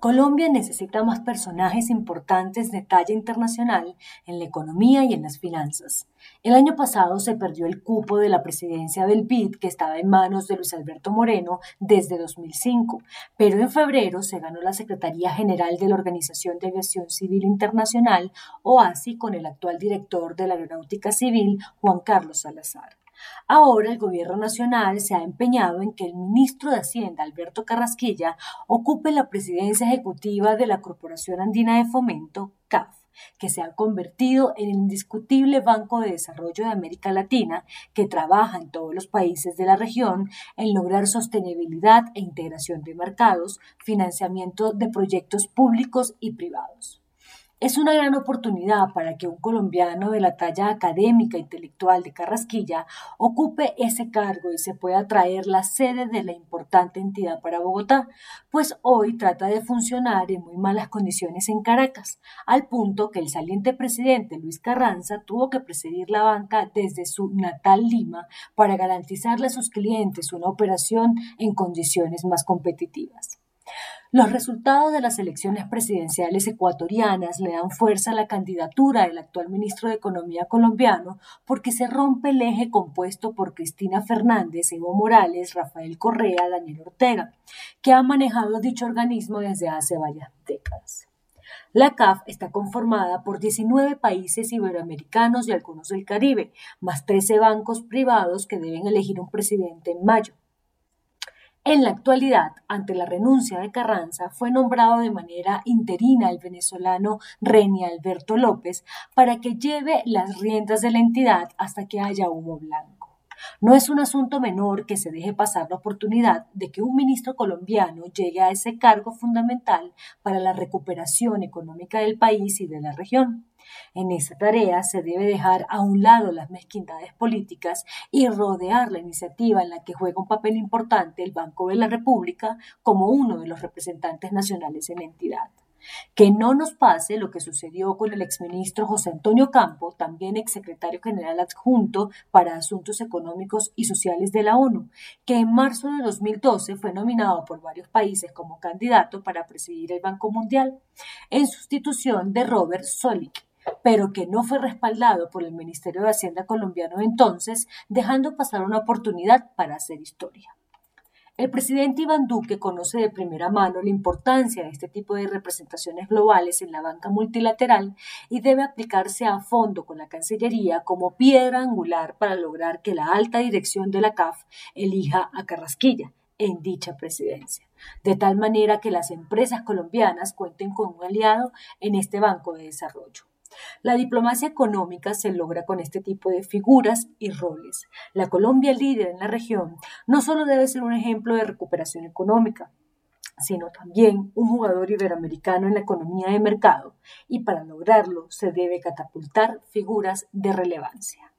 Colombia necesita más personajes importantes de talla internacional en la economía y en las finanzas. El año pasado se perdió el cupo de la presidencia del BID que estaba en manos de Luis Alberto Moreno desde 2005, pero en febrero se ganó la Secretaría General de la Organización de Aviación Civil Internacional, OASI, con el actual director de la Aeronáutica Civil, Juan Carlos Salazar. Ahora el gobierno nacional se ha empeñado en que el ministro de Hacienda, Alberto Carrasquilla, ocupe la presidencia ejecutiva de la Corporación Andina de Fomento, CAF que se ha convertido en el indiscutible Banco de Desarrollo de América Latina que trabaja en todos los países de la región en lograr sostenibilidad e integración de mercados, financiamiento de proyectos públicos y privados. Es una gran oportunidad para que un colombiano de la talla académica e intelectual de Carrasquilla ocupe ese cargo y se pueda traer la sede de la importante entidad para Bogotá, pues hoy trata de funcionar en muy malas condiciones en Caracas, al punto que el saliente presidente Luis Carranza tuvo que presidir la banca desde su natal Lima para garantizarle a sus clientes una operación en condiciones más competitivas. Los resultados de las elecciones presidenciales ecuatorianas le dan fuerza a la candidatura del actual ministro de Economía colombiano porque se rompe el eje compuesto por Cristina Fernández, Evo Morales, Rafael Correa, Daniel Ortega, que ha manejado dicho organismo desde hace varias décadas. La CAF está conformada por 19 países iberoamericanos y algunos del Caribe, más 13 bancos privados que deben elegir un presidente en mayo. En la actualidad, ante la renuncia de Carranza, fue nombrado de manera interina el venezolano Reni Alberto López para que lleve las riendas de la entidad hasta que haya humo blanco. No es un asunto menor que se deje pasar la oportunidad de que un ministro colombiano llegue a ese cargo fundamental para la recuperación económica del país y de la región. En esa tarea se debe dejar a un lado las mezquindades políticas y rodear la iniciativa en la que juega un papel importante el Banco de la República como uno de los representantes nacionales en la entidad. Que no nos pase lo que sucedió con el exministro José Antonio Campo, también exsecretario general adjunto para Asuntos Económicos y Sociales de la ONU, que en marzo de 2012 fue nominado por varios países como candidato para presidir el Banco Mundial, en sustitución de Robert Solik, pero que no fue respaldado por el Ministerio de Hacienda colombiano entonces, dejando pasar una oportunidad para hacer historia. El presidente Iván Duque conoce de primera mano la importancia de este tipo de representaciones globales en la banca multilateral y debe aplicarse a fondo con la Cancillería como piedra angular para lograr que la alta dirección de la CAF elija a Carrasquilla en dicha presidencia, de tal manera que las empresas colombianas cuenten con un aliado en este banco de desarrollo. La diplomacia económica se logra con este tipo de figuras y roles. La Colombia líder en la región no solo debe ser un ejemplo de recuperación económica, sino también un jugador iberoamericano en la economía de mercado, y para lograrlo se debe catapultar figuras de relevancia.